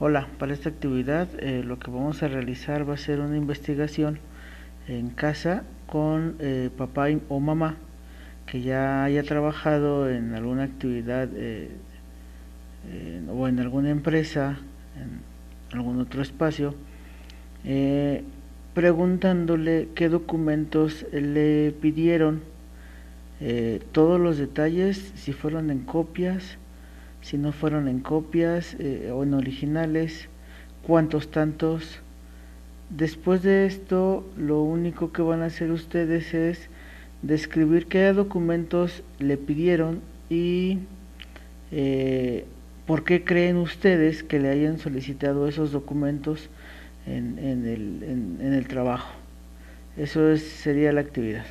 Hola, para esta actividad eh, lo que vamos a realizar va a ser una investigación en casa con eh, papá o mamá que ya haya trabajado en alguna actividad eh, o en alguna empresa, en algún otro espacio, preguntándole qué documentos le pidieron, todos los detalles, si fueron en copias, si no fueron en copias eh, o en originales, cuántos tantos. Después de esto, lo único que van a hacer ustedes es describir qué documentos le pidieron y eh, por qué creen ustedes que le hayan solicitado esos documentos en, el, en el trabajo. Eso es, sería la actividad.